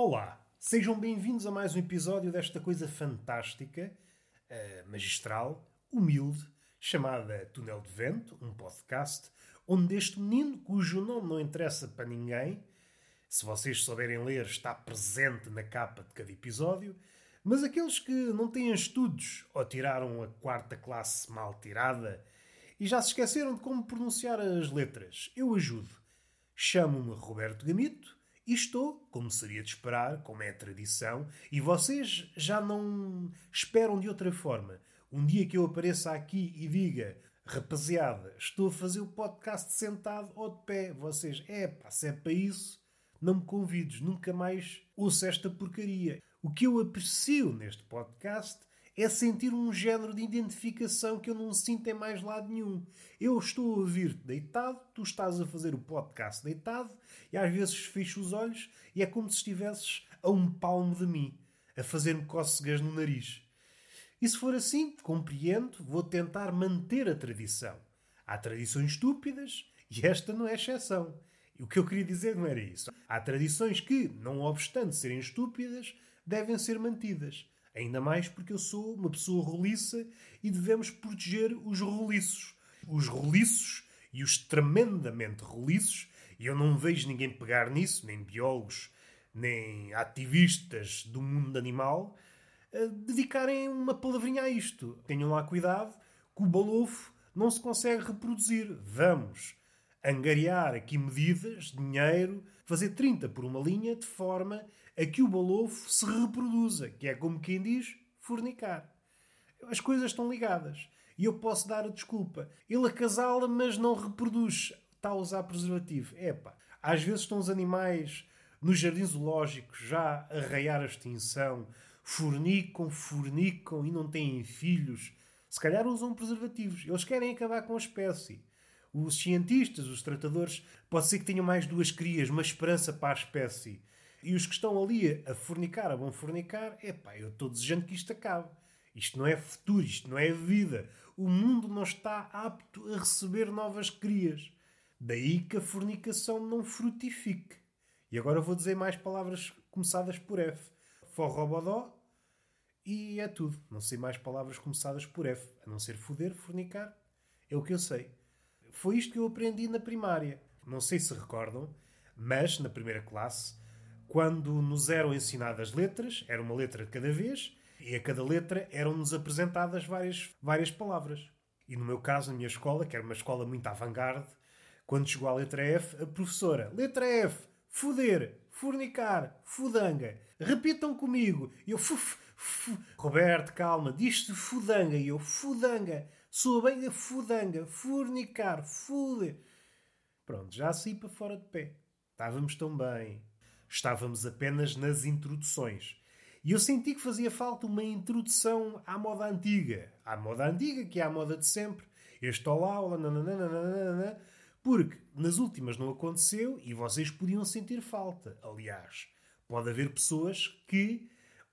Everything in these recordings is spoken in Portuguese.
Olá, sejam bem-vindos a mais um episódio desta coisa fantástica, uh, magistral, humilde, chamada Túnel de Vento, um podcast onde este menino, cujo nome não interessa para ninguém, se vocês souberem ler, está presente na capa de cada episódio, mas aqueles que não têm estudos ou tiraram a quarta classe mal tirada e já se esqueceram de como pronunciar as letras, eu ajudo. Chamo-me Roberto Gamito e estou, como seria de esperar, como é a tradição, e vocês já não esperam de outra forma. Um dia que eu apareça aqui e diga, rapaziada, estou a fazer o podcast sentado ou de pé, vocês, é pá, se é para isso, não me convides, nunca mais ouço esta porcaria. O que eu aprecio neste podcast é sentir um género de identificação que eu não sinto em mais lado nenhum. Eu estou a ouvir-te deitado, tu estás a fazer o podcast deitado e às vezes fecho os olhos e é como se estivesses a um palmo de mim, a fazer-me cócegas no nariz. E se for assim, compreendo, vou tentar manter a tradição. Há tradições estúpidas e esta não é exceção. E o que eu queria dizer não era isso. Há tradições que, não obstante serem estúpidas, devem ser mantidas. Ainda mais porque eu sou uma pessoa roliça e devemos proteger os roliços. Os roliços e os tremendamente roliços, e eu não vejo ninguém pegar nisso, nem biólogos, nem ativistas do mundo animal, dedicarem uma palavrinha a isto. Tenham lá cuidado que o balofo não se consegue reproduzir. Vamos angariar aqui medidas, dinheiro, fazer 30 por uma linha de forma a que o balofo se reproduza, que é como quem diz, fornicar. As coisas estão ligadas. E eu posso dar a desculpa. Ele acasala, mas não reproduz. Está a usar preservativo. Epá, às vezes estão os animais nos jardins zoológicos já a raiar a extinção, fornicam, fornicam e não têm filhos. Se calhar usam preservativos. Eles querem acabar com a espécie. Os cientistas, os tratadores, pode ser que tenham mais duas crias, uma esperança para a espécie. E os que estão ali a fornicar, a vão fornicar, epá, eu estou desejando que isto acabe. Isto não é futuro, isto não é vida. O mundo não está apto a receber novas crias. Daí que a fornicação não frutifique. E agora vou dizer mais palavras começadas por F. Forrobodó e é tudo. Não sei mais palavras começadas por F. A não ser foder, fornicar. É o que eu sei. Foi isto que eu aprendi na primária. Não sei se recordam, mas na primeira classe quando nos eram ensinadas letras, era uma letra de cada vez, e a cada letra eram-nos apresentadas várias, várias palavras. E no meu caso, na minha escola, que era uma escola muito avant-garde, quando chegou à letra F, a professora, letra F, foder, fornicar, fudanga. Repitam comigo. E eu, fuf, fuf. Roberto, calma, diz-se fudanga. E eu, fudanga. Soa bem a fudanga, fornicar, fuder. Pronto, já saí para fora de pé. Estávamos tão bem. Estávamos apenas nas introduções. E eu senti que fazia falta uma introdução à moda antiga. À moda antiga, que é a moda de sempre. Este olá, olá, nananana, porque nas últimas não aconteceu e vocês podiam sentir falta. Aliás, pode haver pessoas que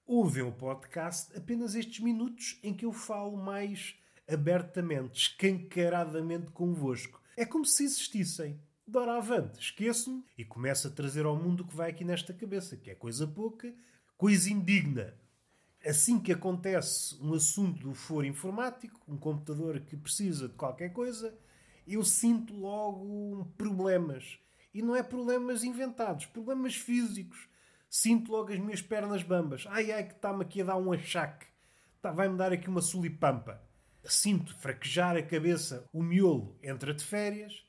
ouvem o podcast apenas estes minutos em que eu falo mais abertamente, escancaradamente convosco. É como se existissem doravante, esqueço-me e começo a trazer ao mundo o que vai aqui nesta cabeça, que é coisa pouca, coisa indigna. Assim que acontece um assunto do foro informático, um computador que precisa de qualquer coisa, eu sinto logo problemas. E não é problemas inventados, problemas físicos. Sinto logo as minhas pernas bambas. Ai, ai, que está-me aqui a dar um achaque. Tá, Vai-me dar aqui uma sulipampa. Sinto fraquejar a cabeça, o miolo entra de férias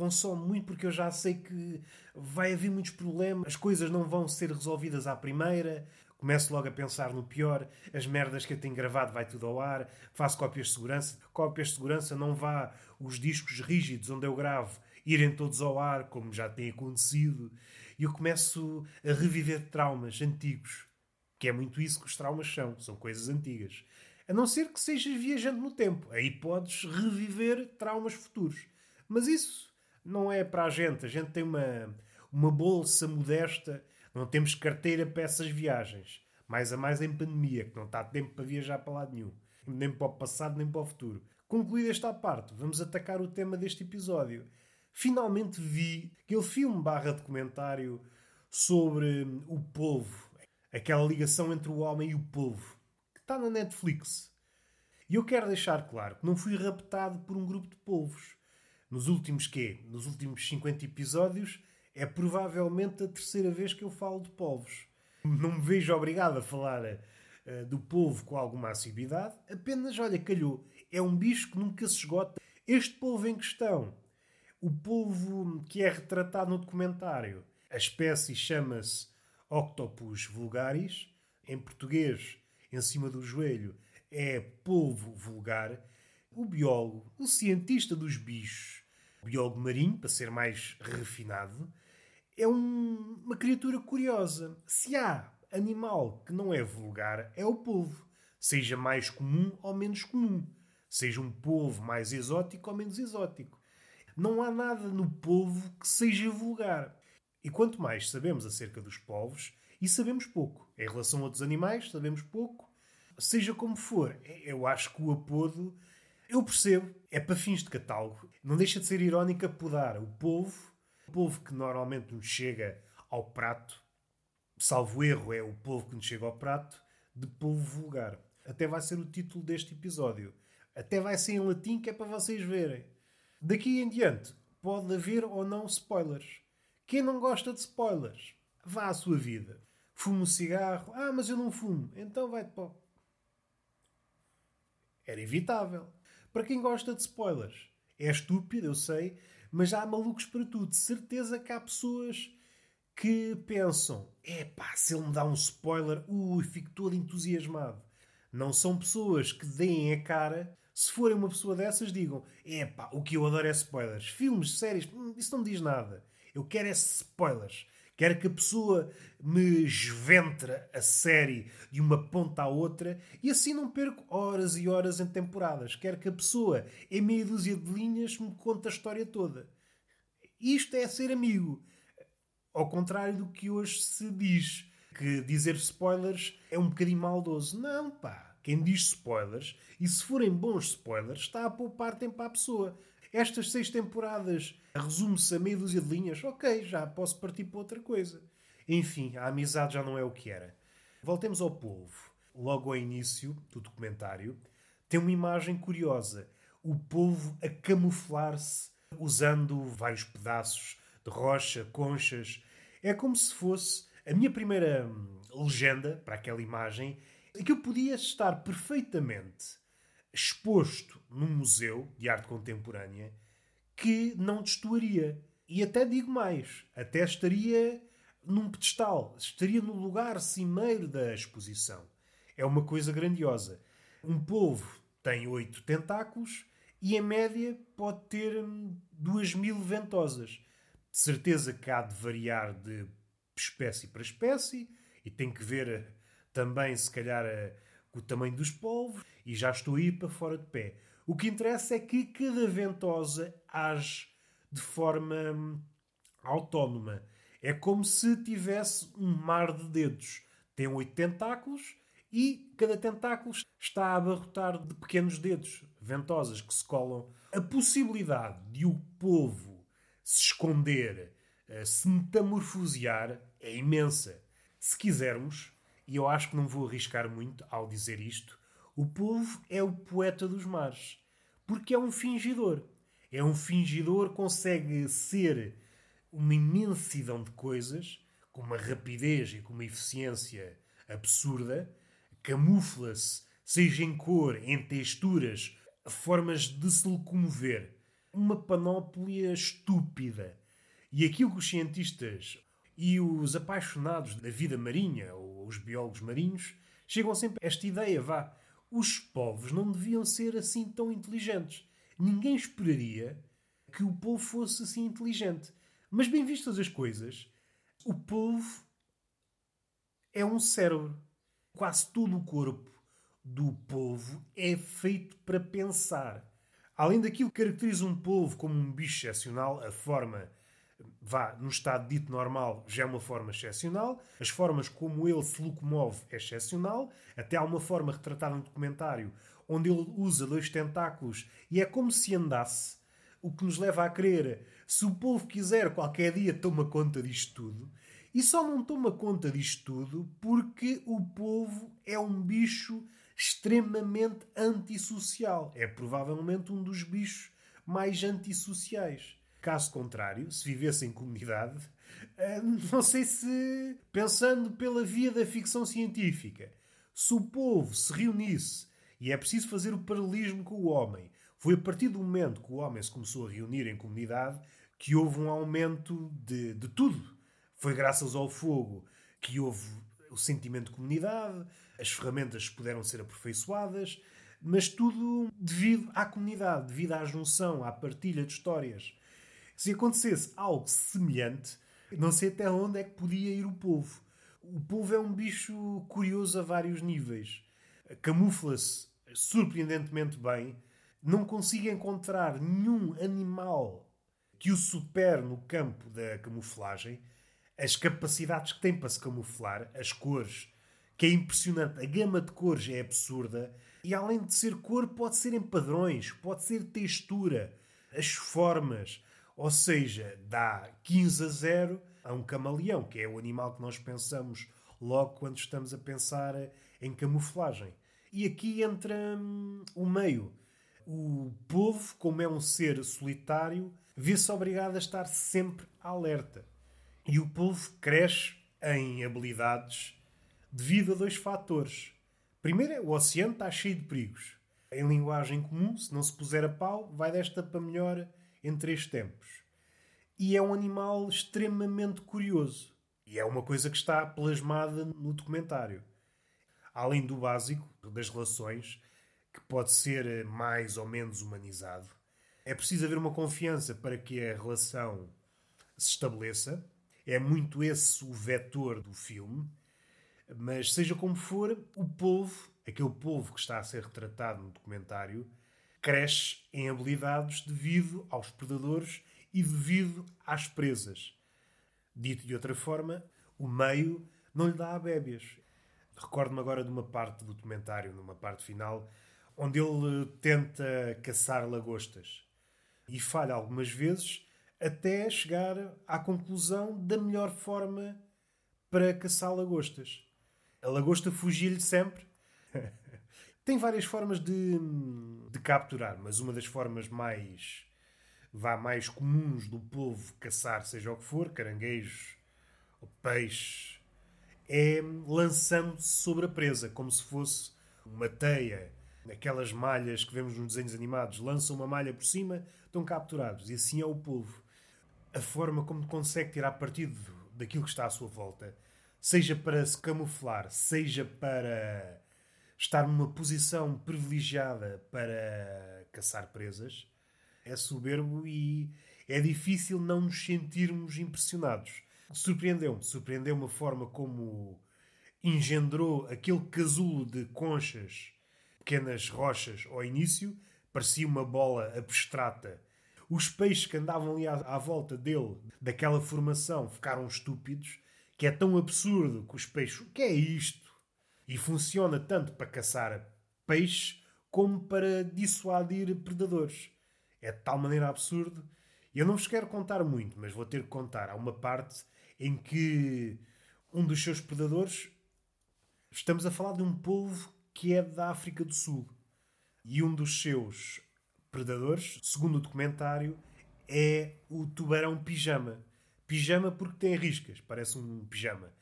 consome muito porque eu já sei que vai haver muitos problemas, as coisas não vão ser resolvidas à primeira. Começo logo a pensar no pior, as merdas que eu tenho gravado vai tudo ao ar, faço cópias de segurança, cópias de segurança não vá os discos rígidos onde eu gravo irem todos ao ar, como já tem acontecido, e eu começo a reviver traumas antigos, que é muito isso que os traumas são, são coisas antigas. A não ser que sejas viajando no tempo, aí podes reviver traumas futuros. Mas isso não é para a gente. A gente tem uma, uma bolsa modesta, não temos carteira para essas viagens. Mais a mais em pandemia, que não está tempo para viajar para lado nenhum. Nem para o passado, nem para o futuro. Concluída esta parte, vamos atacar o tema deste episódio. Finalmente vi aquele filme barra documentário sobre o povo, aquela ligação entre o homem e o povo, está na Netflix. E eu quero deixar claro que não fui raptado por um grupo de povos. Nos últimos quê? Nos últimos 50 episódios é provavelmente a terceira vez que eu falo de povos. Não me vejo obrigado a falar uh, do povo com alguma assiduidade, apenas, olha, calhou. É um bicho que nunca se esgota. Este povo em questão, o povo que é retratado no documentário, a espécie chama-se Octopus vulgaris, em português, em cima do joelho, é polvo vulgar. O biólogo, o cientista dos bichos, o biólogo marinho, para ser mais refinado, é um, uma criatura curiosa. Se há animal que não é vulgar, é o polvo. Seja mais comum ou menos comum. Seja um polvo mais exótico ou menos exótico. Não há nada no polvo que seja vulgar. E quanto mais sabemos acerca dos povos, e sabemos pouco. Em relação a outros animais, sabemos pouco. Seja como for, eu acho que o apodo, eu percebo, é para fins de catálogo. Não deixa de ser irónico apodar o povo, o povo que normalmente nos chega ao prato, salvo erro, é o povo que nos chega ao prato, de povo vulgar. Até vai ser o título deste episódio. Até vai ser em latim, que é para vocês verem. Daqui em diante, pode haver ou não spoilers. Quem não gosta de spoilers, vá à sua vida. Fumo um cigarro. Ah, mas eu não fumo. Então vai-te para. Era evitável. Para quem gosta de spoilers, é estúpido, eu sei, mas há malucos para tudo. De certeza que há pessoas que pensam: é pá, se ele me dá um spoiler, ui, fico todo entusiasmado. Não são pessoas que deem a cara. Se forem uma pessoa dessas, digam: é pá, o que eu adoro é spoilers. Filmes, séries, hum, isso não me diz nada. Eu quero é spoilers. Quero que a pessoa me esventre a série de uma ponta à outra e assim não perco horas e horas em temporadas. Quero que a pessoa, em meia dúzia de linhas, me conte a história toda. Isto é ser amigo. Ao contrário do que hoje se diz, que dizer spoilers é um bocadinho maldoso. Não, pá. Quem diz spoilers, e se forem bons spoilers, está a poupar tempo à pessoa. Estas seis temporadas resume-se a meia dúzia de linhas. Ok, já posso partir para outra coisa. Enfim, a amizade já não é o que era. Voltemos ao povo. Logo ao início do documentário, tem uma imagem curiosa. O povo a camuflar-se usando vários pedaços de rocha, conchas. É como se fosse a minha primeira hum, legenda para aquela imagem, que eu podia estar perfeitamente exposto num museu de arte contemporânea que não destoaria. E até digo mais, até estaria num pedestal, estaria no lugar cimeiro da exposição. É uma coisa grandiosa. Um polvo tem oito tentáculos e, em média, pode ter hum, duas mil ventosas. De certeza que há de variar de espécie para espécie e tem que ver eh, também, se calhar, eh, o tamanho dos polvos e já estou aí para fora de pé. O que interessa é que cada ventosa age de forma hum, autónoma. É como se tivesse um mar de dedos. Tem oito tentáculos e cada tentáculo está a abarrotar de pequenos dedos, ventosas que se colam. A possibilidade de o povo se esconder, eh, se metamorfosear, é imensa. Se quisermos, e eu acho que não vou arriscar muito ao dizer isto, o povo é o poeta dos mares. Porque é um fingidor. É um fingidor, consegue ser uma imensidão de coisas, com uma rapidez e com uma eficiência absurda, camufla-se, seja em cor, em texturas, formas de se locomover. Uma panóplia estúpida. E aquilo que os cientistas e os apaixonados da vida marinha, ou os biólogos marinhos, chegam sempre a esta ideia, vá, os povos não deviam ser assim tão inteligentes. Ninguém esperaria que o povo fosse assim inteligente. Mas, bem vistas as coisas, o povo é um cérebro. Quase todo o corpo do povo é feito para pensar. Além daquilo que caracteriza um povo como um bicho excepcional, a forma vá no estado dito normal, já é uma forma excepcional. As formas como ele se locomove é excepcional. Até há uma forma retratada no documentário onde ele usa dois tentáculos e é como se andasse. O que nos leva a crer, se o povo quiser, qualquer dia toma conta disto tudo. E só não toma conta disto tudo porque o polvo é um bicho extremamente antissocial. É provavelmente um dos bichos mais antissociais. Caso contrário, se vivesse em comunidade, eh, não sei se, pensando pela via da ficção científica, se o povo se reunisse, e é preciso fazer o paralelismo com o homem, foi a partir do momento que o homem se começou a reunir em comunidade que houve um aumento de, de tudo. Foi graças ao fogo que houve o sentimento de comunidade, as ferramentas puderam ser aperfeiçoadas, mas tudo devido à comunidade, devido à junção, à partilha de histórias. Se acontecesse algo semelhante, não sei até onde é que podia ir o povo. O povo é um bicho curioso a vários níveis. Camufla-se surpreendentemente bem. Não consigo encontrar nenhum animal que o supere no campo da camuflagem. As capacidades que tem para se camuflar, as cores, que é impressionante. A gama de cores é absurda. E além de ser cor, pode ser em padrões, pode ser textura, as formas. Ou seja, dá 15 a 0 a um camaleão, que é o animal que nós pensamos logo quando estamos a pensar em camuflagem. E aqui entra hum, o meio. O povo, como é um ser solitário, vê-se obrigado a estar sempre alerta. E o povo cresce em habilidades devido a dois fatores. Primeiro, o oceano está cheio de perigos. Em linguagem comum, se não se puser a pau, vai desta para melhor em três tempos. E é um animal extremamente curioso. E é uma coisa que está plasmada no documentário. Além do básico, das relações, que pode ser mais ou menos humanizado, é preciso haver uma confiança para que a relação se estabeleça. É muito esse o vetor do filme. Mas, seja como for, o povo, aquele povo que está a ser retratado no documentário, cresce em habilidades devido aos predadores e devido às presas. Dito de outra forma, o meio não lhe dá a bébias. Recordo-me agora de uma parte do documentário, numa parte final, onde ele tenta caçar lagostas. E falha algumas vezes até chegar à conclusão da melhor forma para caçar lagostas. A lagosta fugia-lhe sempre. Tem várias formas de, de capturar, mas uma das formas mais vá mais comuns do povo caçar, seja o que for, caranguejos ou peixes, é lançando-se sobre a presa, como se fosse uma teia. Aquelas malhas que vemos nos desenhos animados, lançam uma malha por cima, estão capturados. E assim é o povo. A forma como consegue tirar partido daquilo que está à sua volta, seja para se camuflar, seja para estar numa posição privilegiada para caçar presas, é soberbo e é difícil não nos sentirmos impressionados. Surpreendeu-me, surpreendeu-me a forma como engendrou aquele casulo de conchas, pequenas rochas ao início, parecia uma bola abstrata. Os peixes que andavam ali à, à volta dele, daquela formação, ficaram estúpidos, que é tão absurdo que os peixes. O que é isto? E funciona tanto para caçar peixes como para dissuadir predadores. É de tal maneira absurdo. Eu não vos quero contar muito, mas vou ter que contar. Há uma parte em que um dos seus predadores. Estamos a falar de um povo que é da África do Sul. E um dos seus predadores, segundo o documentário, é o tubarão pijama. Pijama porque tem riscas, parece um pijama.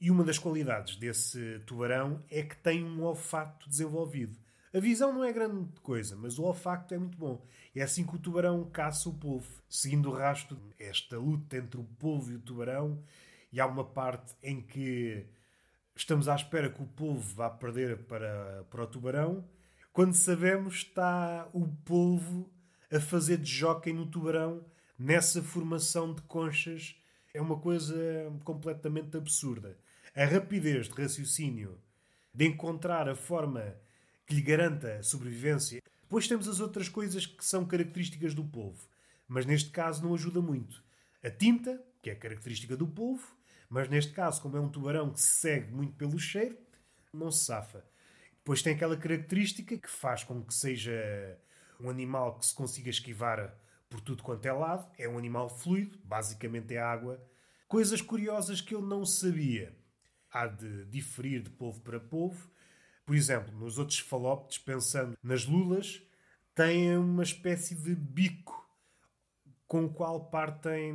E uma das qualidades desse tubarão é que tem um olfato desenvolvido. A visão não é grande coisa, mas o olfacto é muito bom. É assim que o tubarão caça o polvo, seguindo o rastro esta luta entre o polvo e o tubarão. E há uma parte em que estamos à espera que o polvo vá perder para, para o tubarão, quando sabemos está o polvo a fazer de jockey no tubarão nessa formação de conchas. É uma coisa completamente absurda. A rapidez de raciocínio de encontrar a forma que lhe garanta a sobrevivência. Depois temos as outras coisas que são características do polvo, mas neste caso não ajuda muito. A tinta, que é característica do polvo, mas neste caso, como é um tubarão que se segue muito pelo cheiro, não se safa. Depois tem aquela característica que faz com que seja um animal que se consiga esquivar por tudo quanto é lado. É um animal fluido, basicamente é água. Coisas curiosas que eu não sabia. Há de diferir de povo para povo. Por exemplo, nos outros falóptes, pensando nas lulas, têm uma espécie de bico com o qual partem,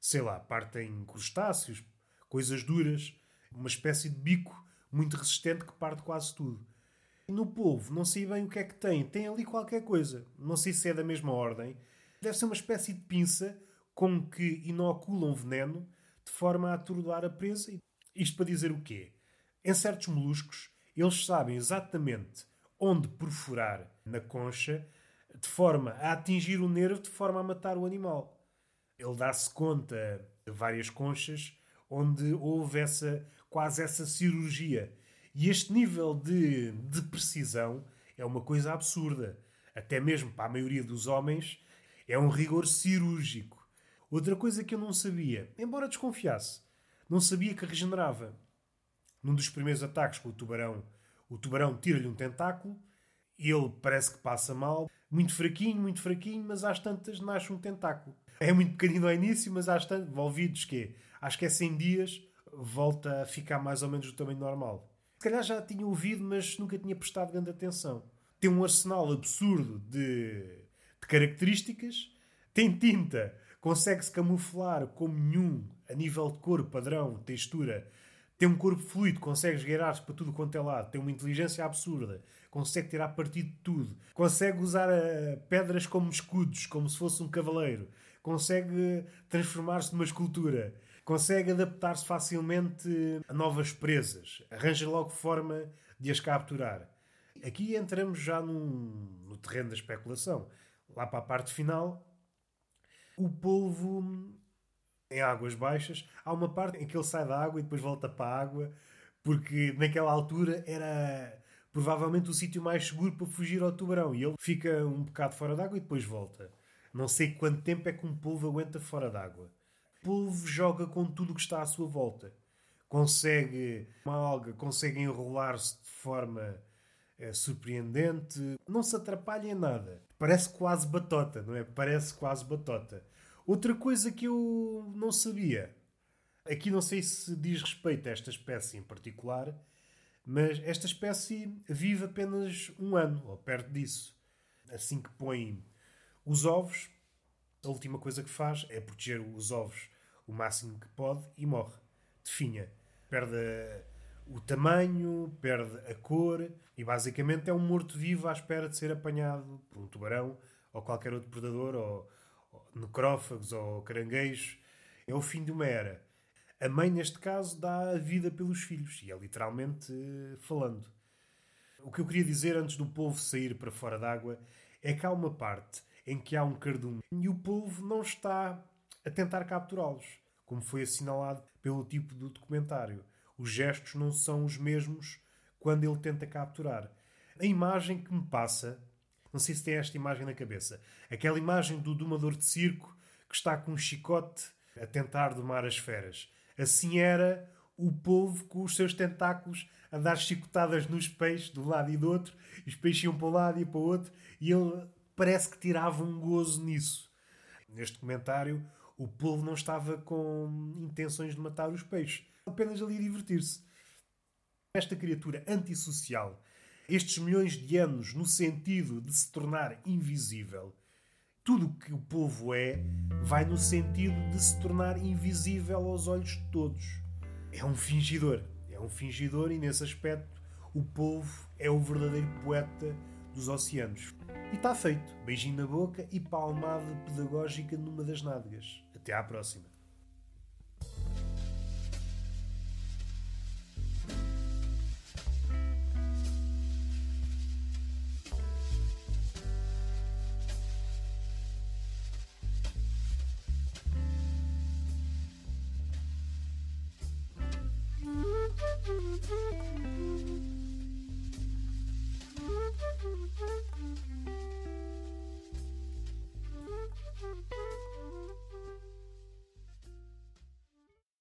sei lá, partem crustáceos, coisas duras, uma espécie de bico muito resistente que parte quase tudo. No polvo, não sei bem o que é que tem. Tem ali qualquer coisa. Não sei se é da mesma ordem. Deve ser uma espécie de pinça com que inoculam veneno de forma a atordoar a presa. Isto para dizer o quê? Em certos moluscos, eles sabem exatamente onde perfurar na concha de forma a atingir o nervo, de forma a matar o animal. Ele dá-se conta de várias conchas onde houve essa, quase essa cirurgia. E este nível de, de precisão é uma coisa absurda. Até mesmo para a maioria dos homens, é um rigor cirúrgico. Outra coisa que eu não sabia, embora desconfiasse, não sabia que regenerava. Num dos primeiros ataques com o tubarão, o tubarão tira-lhe um tentáculo, ele parece que passa mal, muito fraquinho, muito fraquinho, mas às tantas nasce um tentáculo. É muito pequenino ao início, mas às tantas, envolvidos que acho que é 100 dias, volta a ficar mais ou menos do tamanho normal. Se calhar já tinha ouvido, mas nunca tinha prestado grande atenção. Tem um arsenal absurdo de, de características, tem tinta, consegue-se camuflar como nenhum a nível de cor, padrão, textura. Tem um corpo fluido, consegue esgueirar-se para tudo quanto é lado, tem uma inteligência absurda, consegue tirar partido de tudo, consegue usar uh, pedras como escudos, como se fosse um cavaleiro, consegue transformar-se numa escultura, consegue adaptar-se facilmente a novas presas, arranja logo forma de as capturar. Aqui entramos já num, no terreno da especulação. Lá para a parte final, o polvo em águas baixas, há uma parte em que ele sai da água e depois volta para a água, porque naquela altura era provavelmente o sítio mais seguro para fugir ao tubarão. E ele fica um bocado fora d'água e depois volta. Não sei quanto tempo é que um polvo aguenta fora d'água. O polvo joga com tudo o que está à sua volta. Consegue uma alga, consegue enrolar-se de forma é, surpreendente. Não se atrapalha em nada. Parece quase batota, não é? Parece quase batota. Outra coisa que eu não sabia. Aqui não sei se diz respeito a esta espécie em particular, mas esta espécie vive apenas um ano, ou perto disso. Assim que põe os ovos, a última coisa que faz é proteger os ovos o máximo que pode e morre. Definha. Perde o tamanho, perde a cor e basicamente é um morto-vivo à espera de ser apanhado por um tubarão ou qualquer outro predador, ou, necrófagos ou caranguejos. É o fim de uma era. A mãe, neste caso, dá a vida pelos filhos, e é literalmente eh, falando. O que eu queria dizer antes do povo sair para fora d'água é que há uma parte em que há um cardume e o povo não está a tentar capturá-los, como foi assinalado pelo tipo do documentário. Os gestos não são os mesmos quando ele tenta capturar. A imagem que me passa, não sei se tem esta imagem na cabeça, aquela imagem do domador de circo que está com um chicote a tentar domar as feras. Assim era o povo com os seus tentáculos a dar chicotadas nos peixes de um lado e do outro, e os peixes iam para um lado e para o outro, e ele parece que tirava um gozo nisso. Neste comentário, o povo não estava com intenções de matar os peixes, apenas ali divertir-se. Esta criatura antissocial, estes milhões de anos no sentido de se tornar invisível, tudo o que o povo é vai no sentido de se tornar invisível aos olhos de todos. É um fingidor. É um fingidor e, nesse aspecto, o povo é o verdadeiro poeta dos oceanos. E está feito. Beijinho na boca e palmada pedagógica numa das nádegas. Até à próxima.